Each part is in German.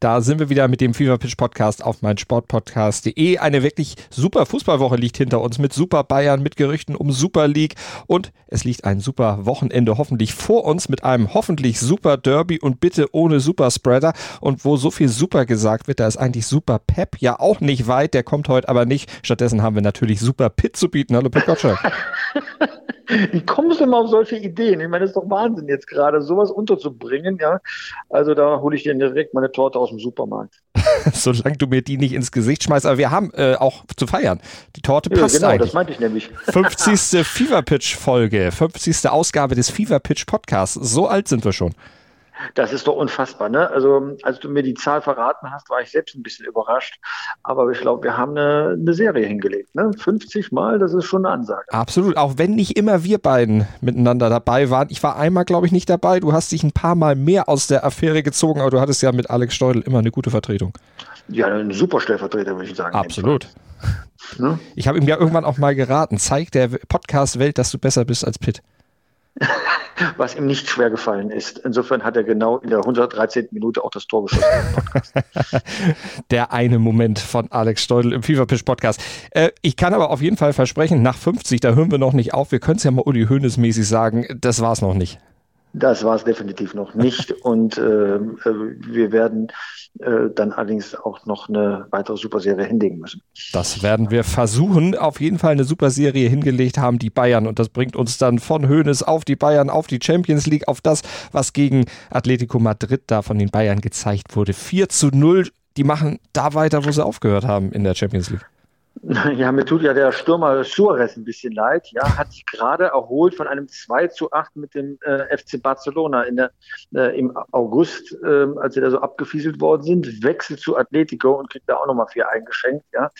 Da sind wir wieder mit dem Fever Pitch Podcast auf meinsportpodcast.de. Eine wirklich super Fußballwoche liegt hinter uns mit Super Bayern, mit Gerüchten um Super League und es liegt ein super Wochenende hoffentlich vor uns mit einem hoffentlich super Derby und bitte ohne Super Spreader. Und wo so viel Super gesagt wird, da ist eigentlich Super Pep ja auch nicht weit. Der kommt heute aber nicht. Stattdessen haben wir natürlich Super Pit zu bieten. Hallo Pit Gottschalk. Wie kommst du immer auf solche Ideen? Ich meine, das ist doch Wahnsinn jetzt gerade, sowas unterzubringen, ja. Also da hole ich dir direkt meine Torte aus dem Supermarkt. Solange du mir die nicht ins Gesicht schmeißt. Aber wir haben äh, auch zu feiern. Die Torte passt ja, genau, eigentlich. das meinte ich nämlich. 50. Fever Pitch Folge, 50. Ausgabe des Fever Pitch Podcasts. So alt sind wir schon. Das ist doch unfassbar. Ne? Also als du mir die Zahl verraten hast, war ich selbst ein bisschen überrascht. Aber ich glaube, wir haben eine, eine, Serie hingelegt. Ne? 50 Mal, das ist schon eine Ansage. Absolut. Auch wenn nicht immer wir beiden miteinander dabei waren. Ich war einmal, glaube ich, nicht dabei. Du hast dich ein paar Mal mehr aus der Affäre gezogen, aber du hattest ja mit Alex Steudel immer eine gute Vertretung. Ja, eine super Stellvertreter, würde ich sagen. Absolut. Ne? Ich habe ihm ja irgendwann auch mal geraten. Zeig der Podcast-Welt, dass du besser bist als Pitt. was ihm nicht schwer gefallen ist. Insofern hat er genau in der 113. Minute auch das Tor geschossen. der eine Moment von Alex Steudel im Feverpisch Podcast. Äh, ich kann aber auf jeden Fall versprechen, nach 50, da hören wir noch nicht auf. Wir können es ja mal Uli Hoeneß mäßig sagen, das war es noch nicht. Das war es definitiv noch nicht. Und äh, äh, wir werden äh, dann allerdings auch noch eine weitere Superserie hinlegen müssen. Das werden wir versuchen. Auf jeden Fall eine Superserie hingelegt haben die Bayern. Und das bringt uns dann von Hoeneß auf die Bayern, auf die Champions League, auf das, was gegen Atletico Madrid da von den Bayern gezeigt wurde. 4 zu 0. Die machen da weiter, wo sie aufgehört haben in der Champions League. Ja, mir tut ja der Stürmer Suarez ein bisschen leid. Ja, hat sich gerade erholt von einem 2 zu 8 mit dem äh, FC Barcelona in der, äh, im August, äh, als sie da so abgefieselt worden sind. Wechselt zu Atletico und kriegt da auch nochmal vier eingeschenkt. Ja,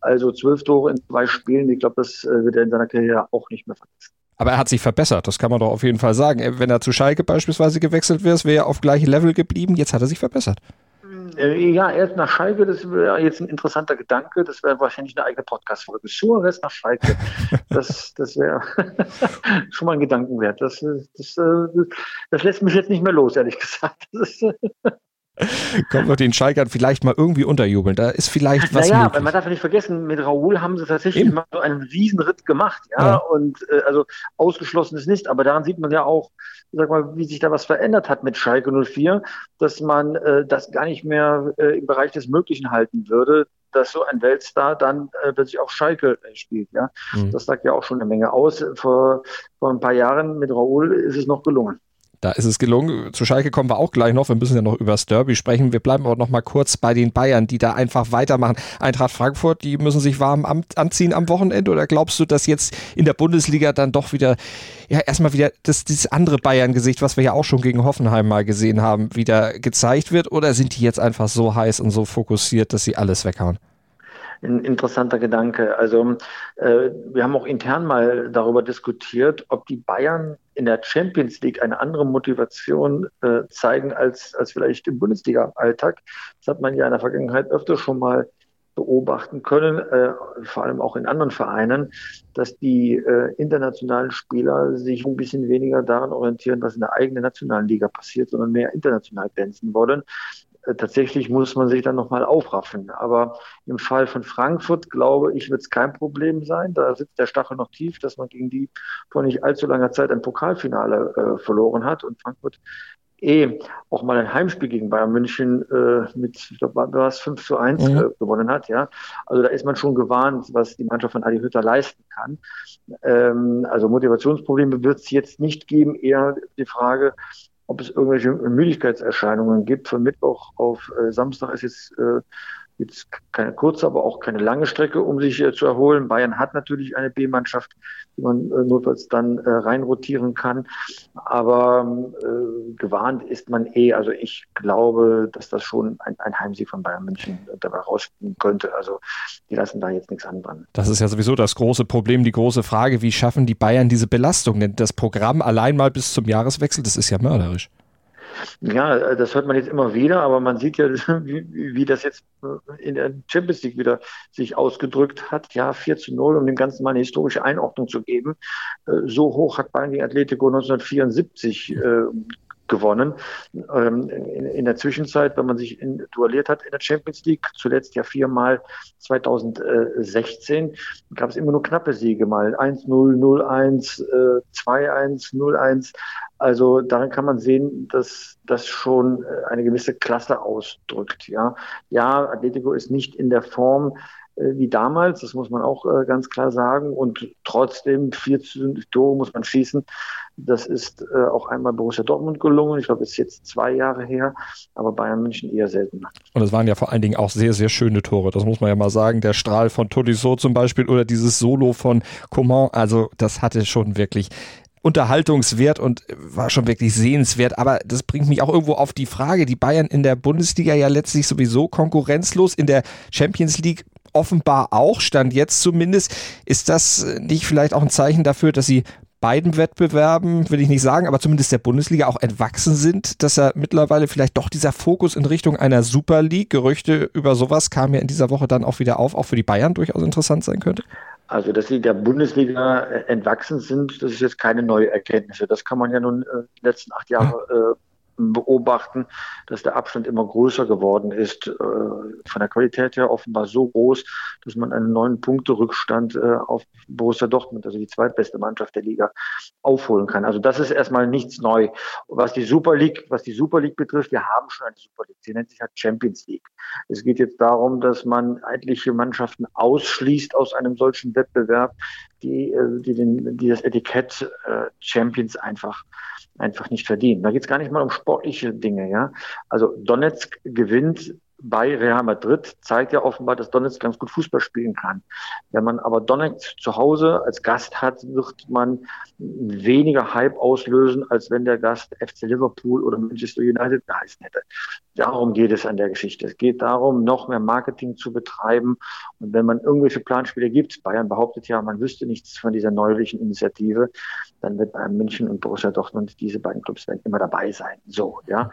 also zwölf Tore in zwei Spielen. Ich glaube, das äh, wird er in seiner Karriere auch nicht mehr vergessen. Aber er hat sich verbessert, das kann man doch auf jeden Fall sagen. Wenn er zu Schalke beispielsweise gewechselt wäre, wäre er auf gleichem Level geblieben. Jetzt hat er sich verbessert. Äh, ja, er ist nach Schalke, das wäre jetzt ein interessanter Gedanke. Das wäre wahrscheinlich eine eigene Podcast-Folge. Suarez nach Schalke. Das, das wäre schon mal ein Gedankenwert. Das, das, äh, das, lässt mich jetzt nicht mehr los, ehrlich gesagt. Ist, Kommen wir den Schalkern vielleicht mal irgendwie unterjubeln. Da ist vielleicht was. Naja, weil man darf ja nicht vergessen, mit Raoul haben sie tatsächlich Eben. mal so einen Riesenritt gemacht, ja. ja. Und äh, also ausgeschlossen ist nicht, aber daran sieht man ja auch, sag mal, wie sich da was verändert hat mit Schalke 04, dass man äh, das gar nicht mehr äh, im Bereich des Möglichen halten würde, dass so ein Weltstar dann äh, plötzlich auch Schalke äh, spielt. Ja, mhm. das sagt ja auch schon eine Menge aus. Vor, vor ein paar Jahren mit Raoul ist es noch gelungen. Da ist es gelungen. Zu Schalke kommen wir auch gleich noch. Wir müssen ja noch über das Derby sprechen. Wir bleiben aber noch mal kurz bei den Bayern, die da einfach weitermachen. Eintracht Frankfurt, die müssen sich warm anziehen am Wochenende. Oder glaubst du, dass jetzt in der Bundesliga dann doch wieder, ja, erstmal wieder das, dieses andere Bayern-Gesicht, was wir ja auch schon gegen Hoffenheim mal gesehen haben, wieder gezeigt wird? Oder sind die jetzt einfach so heiß und so fokussiert, dass sie alles weghauen? Ein interessanter Gedanke. Also äh, wir haben auch intern mal darüber diskutiert, ob die Bayern in der Champions League eine andere Motivation äh, zeigen als, als vielleicht im Bundesliga-Alltag. Das hat man ja in der Vergangenheit öfter schon mal beobachten können, äh, vor allem auch in anderen Vereinen, dass die äh, internationalen Spieler sich ein bisschen weniger daran orientieren, was in der eigenen nationalen Liga passiert, sondern mehr international glänzen wollen. Äh, tatsächlich muss man sich dann nochmal aufraffen. Aber im Fall von Frankfurt, glaube ich, wird es kein Problem sein. Da sitzt der Stachel noch tief, dass man gegen die vor nicht allzu langer Zeit ein Pokalfinale äh, verloren hat. Und Frankfurt eh auch mal ein Heimspiel gegen Bayern München äh, mit, ich glaube, war es 5 zu 1 mhm. äh, gewonnen hat, ja. Also da ist man schon gewarnt, was die Mannschaft von Adi Hütter leisten kann. Ähm, also Motivationsprobleme wird es jetzt nicht geben, eher die Frage, ob es irgendwelche Müdigkeitserscheinungen gibt. Von Mittwoch auf äh, Samstag ist jetzt äh, jetzt keine kurze, aber auch keine lange Strecke, um sich äh, zu erholen. Bayern hat natürlich eine B-Mannschaft, die man äh, notfalls dann äh, reinrotieren kann. Aber äh, gewarnt ist man eh. Also ich glaube, dass das schon ein, ein Heimsieg von Bayern München dabei rausspielen könnte. Also die lassen da jetzt nichts anbrennen. Das ist ja sowieso das große Problem, die große Frage, wie schaffen die Bayern diese Belastung? Denn das Programm allein mal bis zum Jahreswechsel, das ist ja mörderisch. Ja, das hört man jetzt immer wieder, aber man sieht ja, wie, wie das jetzt in der Champions League wieder sich ausgedrückt hat. Ja, 4 zu 0, um dem Ganzen mal eine historische Einordnung zu geben. Äh, so hoch hat Bayern gegen Atletico 1974 äh, gewonnen. Ähm, in, in, der Zwischenzeit, wenn man sich in, duelliert hat in der Champions League, zuletzt ja viermal 2016, gab es immer nur knappe Siege, mal 1-0, 0-1, äh, 2-1, 0-1. Also daran kann man sehen, dass das schon äh, eine gewisse Klasse ausdrückt. Ja, ja Atletico ist nicht in der Form, wie damals, das muss man auch äh, ganz klar sagen. Und trotzdem vier Tore muss man schießen. Das ist äh, auch einmal Borussia Dortmund gelungen. Ich glaube, es ist jetzt zwei Jahre her, aber Bayern München eher seltener. Und es waren ja vor allen Dingen auch sehr, sehr schöne Tore. Das muss man ja mal sagen. Der Strahl von Tolisso zum Beispiel oder dieses Solo von Coman. Also das hatte schon wirklich Unterhaltungswert und war schon wirklich sehenswert. Aber das bringt mich auch irgendwo auf die Frage, die Bayern in der Bundesliga ja letztlich sowieso konkurrenzlos, in der Champions League offenbar auch, stand jetzt zumindest. Ist das nicht vielleicht auch ein Zeichen dafür, dass sie beiden Wettbewerben, will ich nicht sagen, aber zumindest der Bundesliga auch entwachsen sind, dass er mittlerweile vielleicht doch dieser Fokus in Richtung einer Super League, Gerüchte über sowas kamen ja in dieser Woche dann auch wieder auf, auch für die Bayern durchaus interessant sein könnte? Also, dass sie der Bundesliga entwachsen sind, das ist jetzt keine neue Erkenntnis. Das kann man ja nun äh, die letzten acht Jahre äh, beobachten, dass der Abstand immer größer geworden ist. Äh, von der Qualität her offenbar so groß, dass man einen neun Punkte Rückstand äh, auf Borussia Dortmund, also die zweitbeste Mannschaft der Liga, aufholen kann. Also das ist erstmal nichts neu. Was die Super League, was die Super League betrifft, wir haben schon eine Super League. Sie nennt sich halt Champions League. Es geht jetzt darum, dass man etliche Mannschaften ausschließt aus einem solchen Wettbewerb, die, äh, die, den, die das Etikett Champions einfach einfach nicht verdienen. Da geht es gar nicht mal um sportliche Dinge, ja. Also Donetsk gewinnt bei Real Madrid zeigt ja offenbar, dass Donetsk ganz gut Fußball spielen kann. Wenn man aber Donetsk zu Hause als Gast hat, wird man weniger Hype auslösen, als wenn der Gast FC Liverpool oder Manchester United geheißen hätte. Darum geht es an der Geschichte. Es geht darum, noch mehr Marketing zu betreiben. Und wenn man irgendwelche Planspiele gibt, Bayern behauptet ja, man wüsste nichts von dieser neulichen Initiative, dann wird Bayern München und Borussia Dortmund, diese beiden Clubs werden immer dabei sein. So, ja.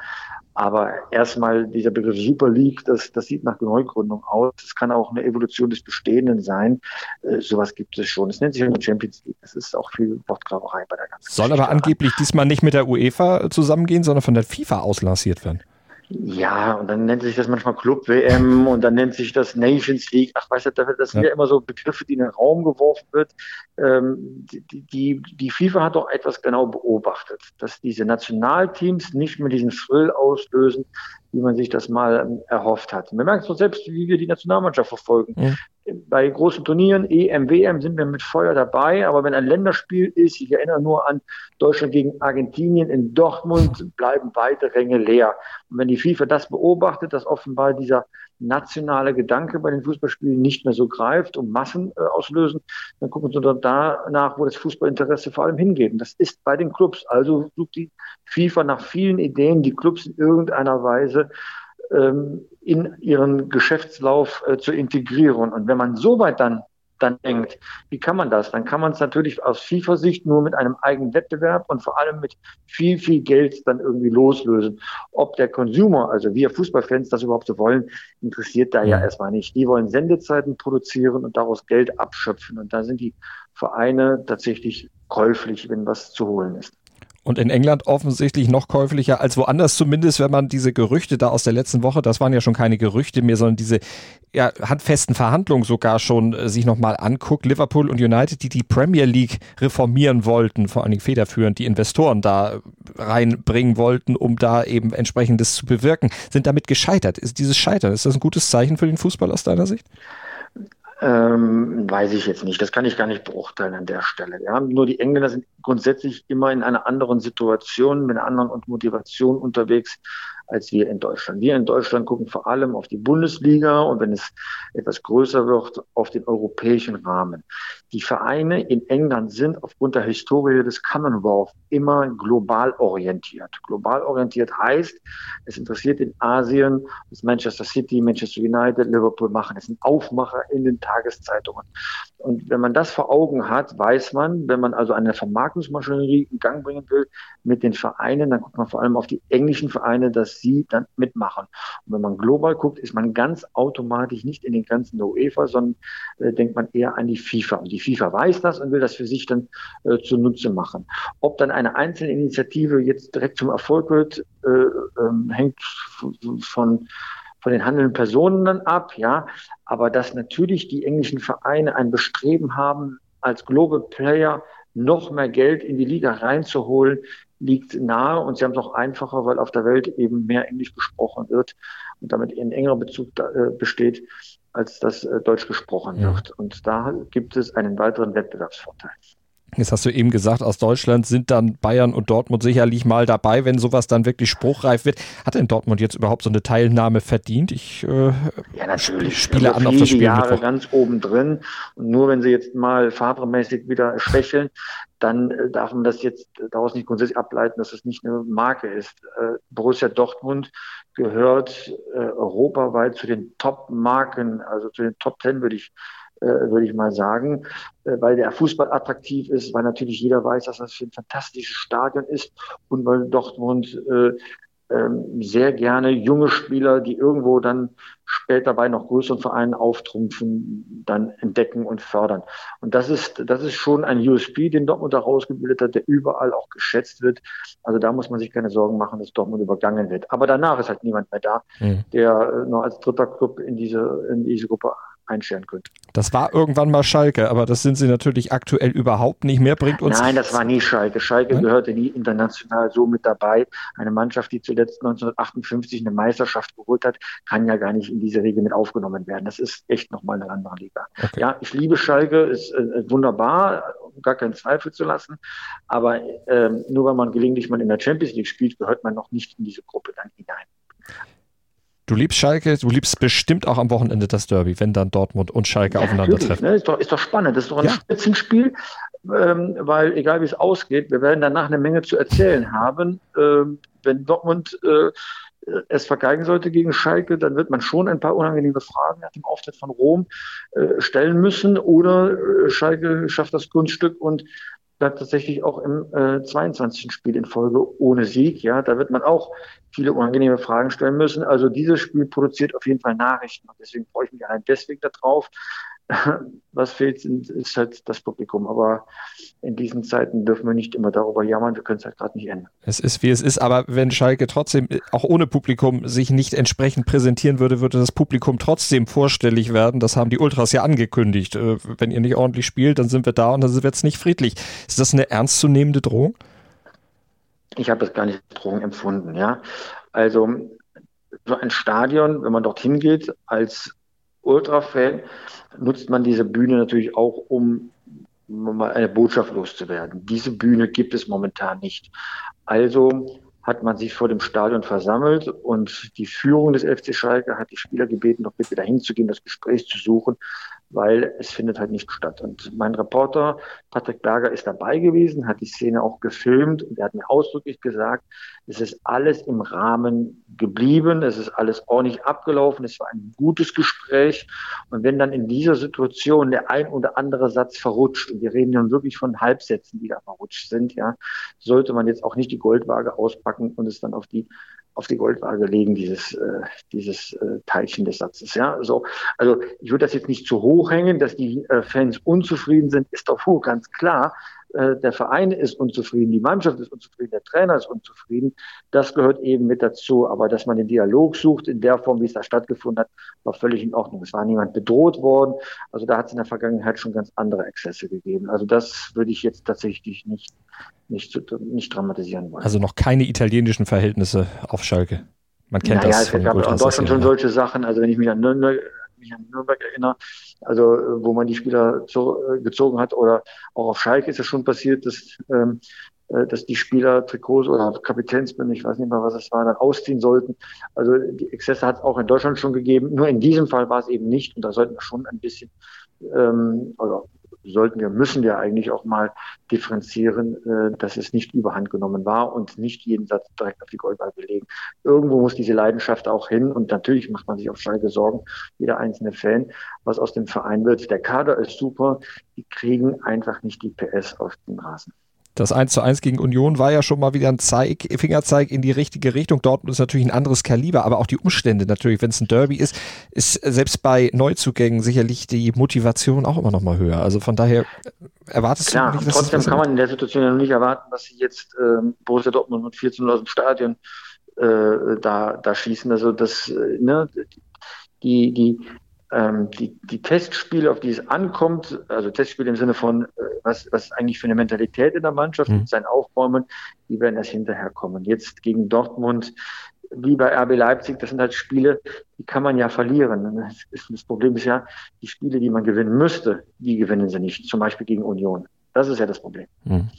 Aber erstmal dieser Begriff Super League, das, das sieht nach Neugründung aus. Es kann auch eine Evolution des Bestehenden sein. Äh, sowas gibt es schon. Es nennt sich nur Champions League. Das ist auch viel Wortgraberei bei der ganzen Soll aber angeblich diesmal nicht mit der UEFA zusammengehen, sondern von der FIFA auslanciert werden. Ja, und dann nennt sich das manchmal Club WM und dann nennt sich das Nations League. Ach, weißt du, das sind ja, ja immer so Begriffe, die in den Raum geworfen wird. Ähm, die, die, die FIFA hat doch etwas genau beobachtet, dass diese Nationalteams nicht mehr diesen Thrill auslösen, wie man sich das mal ähm, erhofft hat. Wir merken es doch selbst, wie wir die Nationalmannschaft verfolgen. Ja. Bei großen Turnieren, EM, WM, sind wir mit Feuer dabei, aber wenn ein Länderspiel ist, ich erinnere nur an Deutschland gegen Argentinien in Dortmund, bleiben weite Ränge leer. Und wenn die FIFA das beobachtet, dass offenbar dieser nationale Gedanke bei den Fußballspielen nicht mehr so greift und Massen äh, auslösen, dann gucken Sie doch danach, wo das Fußballinteresse vor allem hingeht. Und das ist bei den Clubs. Also sucht die FIFA nach vielen Ideen, die Clubs in irgendeiner Weise ähm, in ihren Geschäftslauf äh, zu integrieren. Und wenn man so weit dann dann denkt, wie kann man das? Dann kann man es natürlich aus FIFA-Sicht nur mit einem eigenen Wettbewerb und vor allem mit viel, viel Geld dann irgendwie loslösen. Ob der Consumer, also wir Fußballfans, das überhaupt so wollen, interessiert da ja erstmal nicht. Die wollen Sendezeiten produzieren und daraus Geld abschöpfen. Und da sind die Vereine tatsächlich käuflich, wenn was zu holen ist. Und in England offensichtlich noch käuflicher als woanders, zumindest wenn man diese Gerüchte da aus der letzten Woche, das waren ja schon keine Gerüchte mehr, sondern diese ja, handfesten Verhandlungen sogar schon äh, sich nochmal anguckt. Liverpool und United, die die Premier League reformieren wollten, vor allen Dingen federführend die Investoren da reinbringen wollten, um da eben entsprechendes zu bewirken, sind damit gescheitert. Ist dieses Scheitern, ist das ein gutes Zeichen für den Fußball aus deiner Sicht? Ähm, weiß ich jetzt nicht. Das kann ich gar nicht beurteilen an der Stelle. Ja, nur die Engländer sind grundsätzlich immer in einer anderen Situation, mit einer anderen Motivation unterwegs als wir in Deutschland. Wir in Deutschland gucken vor allem auf die Bundesliga und wenn es etwas größer wird, auf den europäischen Rahmen. Die Vereine in England sind aufgrund der Historie des Commonwealth immer global orientiert. Global orientiert heißt, es interessiert in Asien, was Manchester City, Manchester United, Liverpool machen. Es sind Aufmacher in den Tageszeitungen. Und wenn man das vor Augen hat, weiß man, wenn man also eine Vermarktungsmaschinerie in Gang bringen will mit den Vereinen, dann guckt man vor allem auf die englischen Vereine, dass sie dann mitmachen. Und wenn man global guckt, ist man ganz automatisch nicht in den Grenzen der UEFA, sondern äh, denkt man eher an die FIFA. Und die FIFA weiß das und will das für sich dann äh, zunutze machen. Ob dann eine einzelne Initiative jetzt direkt zum Erfolg wird, äh, ähm, hängt von von den handelnden Personen dann ab, ja. Aber dass natürlich die englischen Vereine ein Bestreben haben, als Global Player noch mehr Geld in die Liga reinzuholen, liegt nahe und sie haben es auch einfacher, weil auf der Welt eben mehr Englisch gesprochen wird und damit ein engerer Bezug da, äh, besteht, als das äh, Deutsch gesprochen ja. wird. Und da gibt es einen weiteren Wettbewerbsvorteil. Jetzt hast du eben gesagt, aus Deutschland sind dann Bayern und Dortmund sicherlich mal dabei, wenn sowas dann wirklich spruchreif wird. Hat denn Dortmund jetzt überhaupt so eine Teilnahme verdient? Ich äh, ja, natürlich. spiele also an auf das Spiel. Jahre Mittwoch. ganz oben drin. Und nur wenn sie jetzt mal fahrermäßig wieder schwächeln, dann äh, darf man das jetzt daraus nicht grundsätzlich ableiten, dass es nicht eine Marke ist. Äh, Borussia Dortmund gehört äh, europaweit zu den Top-Marken, also zu den Top Ten, würde ich würde ich mal sagen, äh, weil der Fußball attraktiv ist, weil natürlich jeder weiß, dass das ein fantastisches Stadion ist und weil Dortmund äh, ähm, sehr gerne junge Spieler, die irgendwo dann später bei noch größeren Vereinen auftrumpfen, dann entdecken und fördern. Und das ist, das ist schon ein USP, den Dortmund da rausgebildet hat, der überall auch geschätzt wird. Also da muss man sich keine Sorgen machen, dass Dortmund übergangen wird. Aber danach ist halt niemand mehr da, mhm. der noch als dritter Club in diese, in diese Gruppe einstellen könnte. Das war irgendwann mal Schalke, aber das sind sie natürlich aktuell überhaupt nicht mehr. Bringt uns. Nein, das war nie Schalke. Schalke Nein? gehörte nie international so mit dabei. Eine Mannschaft, die zuletzt 1958 eine Meisterschaft geholt hat, kann ja gar nicht in diese Regel mit aufgenommen werden. Das ist echt nochmal eine andere Liga. Okay. Ja, ich liebe Schalke, ist äh, wunderbar, gar keinen Zweifel zu lassen. Aber ähm, nur weil man gelegentlich mal in der Champions League spielt, gehört man noch nicht in diese Gruppe dann hinein. Du liebst Schalke, du liebst bestimmt auch am Wochenende das Derby, wenn dann Dortmund und Schalke ja, aufeinandertreffen. Ne? Ist, doch, ist doch spannend. Das ist doch ein ja. Spitzenspiel, ähm, weil egal wie es ausgeht, wir werden danach eine Menge zu erzählen haben. Ähm, wenn Dortmund äh, es vergeigen sollte gegen Schalke, dann wird man schon ein paar unangenehme Fragen nach dem Auftritt von Rom äh, stellen müssen. Oder äh, Schalke schafft das Kunststück und bleibt tatsächlich auch im äh, 22. Spiel in Folge ohne Sieg. Ja, da wird man auch viele unangenehme Fragen stellen müssen. Also dieses Spiel produziert auf jeden Fall Nachrichten und deswegen freue ich mich allein deswegen darauf. Was fehlt, ist halt das Publikum. Aber in diesen Zeiten dürfen wir nicht immer darüber jammern. Wir können es halt gerade nicht ändern. Es ist, wie es ist. Aber wenn Schalke trotzdem auch ohne Publikum sich nicht entsprechend präsentieren würde, würde das Publikum trotzdem vorstellig werden. Das haben die Ultras ja angekündigt. Äh, wenn ihr nicht ordentlich spielt, dann sind wir da und dann wird es nicht friedlich. Ist das eine ernstzunehmende Drohung? Ich habe das gar nicht als Drohung empfunden. Ja, also so ein Stadion, wenn man dorthin geht als Ultra-Fan, nutzt man diese Bühne natürlich auch, um mal eine Botschaft loszuwerden. Diese Bühne gibt es momentan nicht. Also hat man sich vor dem Stadion versammelt und die Führung des FC Schalke hat die Spieler gebeten, doch bitte dahin zu gehen, das Gespräch zu suchen weil es findet halt nicht statt. Und mein Reporter Patrick Berger ist dabei gewesen, hat die Szene auch gefilmt und er hat mir ausdrücklich gesagt, es ist alles im Rahmen geblieben, es ist alles ordentlich abgelaufen, es war ein gutes Gespräch. Und wenn dann in dieser Situation der ein oder andere Satz verrutscht, und wir reden nun wirklich von Halbsätzen, die da verrutscht sind, ja, sollte man jetzt auch nicht die Goldwaage auspacken und es dann auf die auf die Goldwaage legen, dieses, äh, dieses äh, Teilchen des Satzes. Ja, so. Also ich würde das jetzt nicht zu hoch hängen, dass die äh, Fans unzufrieden sind, ist doch wohl ganz klar. Äh, der Verein ist unzufrieden, die Mannschaft ist unzufrieden, der Trainer ist unzufrieden. Das gehört eben mit dazu. Aber dass man den Dialog sucht in der Form, wie es da stattgefunden hat, war völlig in Ordnung. Es war niemand bedroht worden. Also da hat es in der Vergangenheit schon ganz andere Exzesse gegeben. Also das würde ich jetzt tatsächlich nicht, nicht, nicht dramatisieren wollen. Also noch keine italienischen Verhältnisse auf Schalke. Man kennt naja, das. Es gab in Deutschland schon solche Sachen. Also wenn ich mich an Nürnberg mich an Nürnberg erinnere, also wo man die Spieler zu, äh, gezogen hat oder auch auf Schalke ist es schon passiert, dass, ähm, äh, dass die Spieler Trikots oder Kapitänsbinde, ich weiß nicht mal, was es war, dann ausziehen sollten. Also die Exzesse hat es auch in Deutschland schon gegeben. Nur in diesem Fall war es eben nicht und da sollten wir schon ein bisschen ähm, oder sollten wir, müssen wir eigentlich auch mal differenzieren, äh, dass es nicht überhand genommen war und nicht jeden Satz direkt auf die Goldwaage belegen. Irgendwo muss diese Leidenschaft auch hin und natürlich macht man sich auf Schalke Sorgen, jeder einzelne Fan, was aus dem Verein wird. Der Kader ist super, die kriegen einfach nicht die PS auf den Rasen. Das 1 zu 1 gegen Union war ja schon mal wieder ein Zeig, Fingerzeig in die richtige Richtung. Dortmund ist natürlich ein anderes Kaliber, aber auch die Umstände natürlich, wenn es ein Derby ist, ist selbst bei Neuzugängen sicherlich die Motivation auch immer noch mal höher. Also von daher erwartest Klar, du nicht, dass trotzdem kann man in der Situation ja noch nicht erwarten, dass sie jetzt ähm, Borussia Dortmund mit 14 aus dem Stadion äh, da, da schießen. Also das, äh, ne, die, die, die, die Testspiele, auf die es ankommt, also Testspiele im Sinne von, äh, was, was eigentlich für eine Mentalität in der Mannschaft, mhm. sein Aufbäumen, die werden erst hinterher kommen. Jetzt gegen Dortmund, wie bei RB Leipzig, das sind halt Spiele, die kann man ja verlieren. Das, das Problem ist ja, die Spiele, die man gewinnen müsste, die gewinnen sie nicht. Zum Beispiel gegen Union. Das ist ja das Problem. Mhm.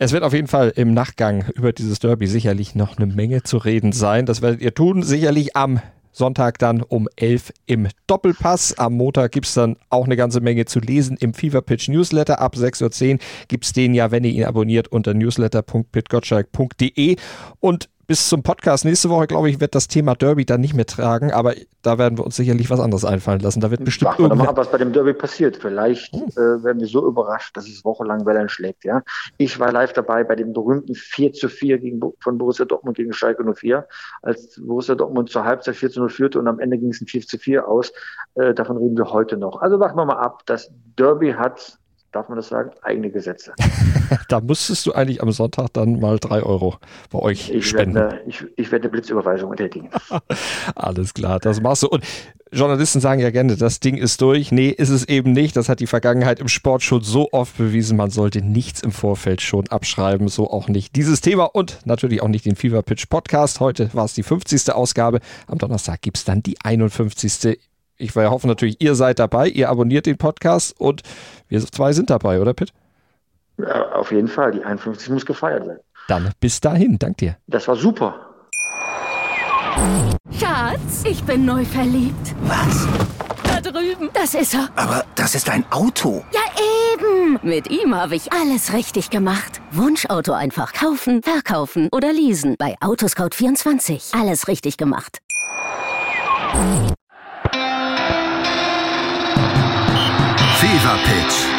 Es wird auf jeden Fall im Nachgang über dieses Derby sicherlich noch eine Menge zu reden sein. Das werdet ihr tun, sicherlich am Sonntag dann um 11 im Doppelpass. Am Montag gibt es dann auch eine ganze Menge zu lesen im Fever Pitch Newsletter. Ab 6.10 Uhr gibt es den ja, wenn ihr ihn abonniert, unter newsletter.pitgottschalk.de. Und bis zum Podcast nächste Woche, glaube ich, wird das Thema Derby dann nicht mehr tragen, aber da werden wir uns sicherlich was anderes einfallen lassen. Da wird bestimmt Warten wir mal ab, was bei dem Derby passiert. Vielleicht hm. äh, werden wir so überrascht, dass es wochenlang Wellen schlägt. Ja? Ich war live dabei bei dem berühmten 4 zu 4 gegen, von Borussia Dortmund gegen Schalke 04, als Borussia Dortmund zur Halbzeit 4 zu 0 führte und am Ende ging es ein 4 zu 4 aus. Äh, davon reden wir heute noch. Also warten wir mal ab. Das Derby hat darf man das sagen, eigene Gesetze. da musstest du eigentlich am Sonntag dann mal drei Euro bei euch ich spenden. Werde, ich, ich werde eine Blitzüberweisung tätigen. Alles klar, das machst du. Und Journalisten sagen ja gerne, das Ding ist durch. Nee, ist es eben nicht. Das hat die Vergangenheit im Sport schon so oft bewiesen. Man sollte nichts im Vorfeld schon abschreiben. So auch nicht dieses Thema und natürlich auch nicht den Fever Pitch Podcast. Heute war es die 50. Ausgabe. Am Donnerstag gibt es dann die 51 ich hoffe natürlich, ihr seid dabei, ihr abonniert den Podcast und wir zwei sind dabei, oder Pitt? Ja, auf jeden Fall. Die 51 muss gefeiert sein. Dann bis dahin. Dank dir. Das war super. Schatz, ich bin neu verliebt. Was? Da drüben. Das ist er. Aber das ist ein Auto. Ja, eben. Mit ihm habe ich alles richtig gemacht. Wunschauto einfach kaufen, verkaufen oder leasen. Bei Autoscout24. Alles richtig gemacht.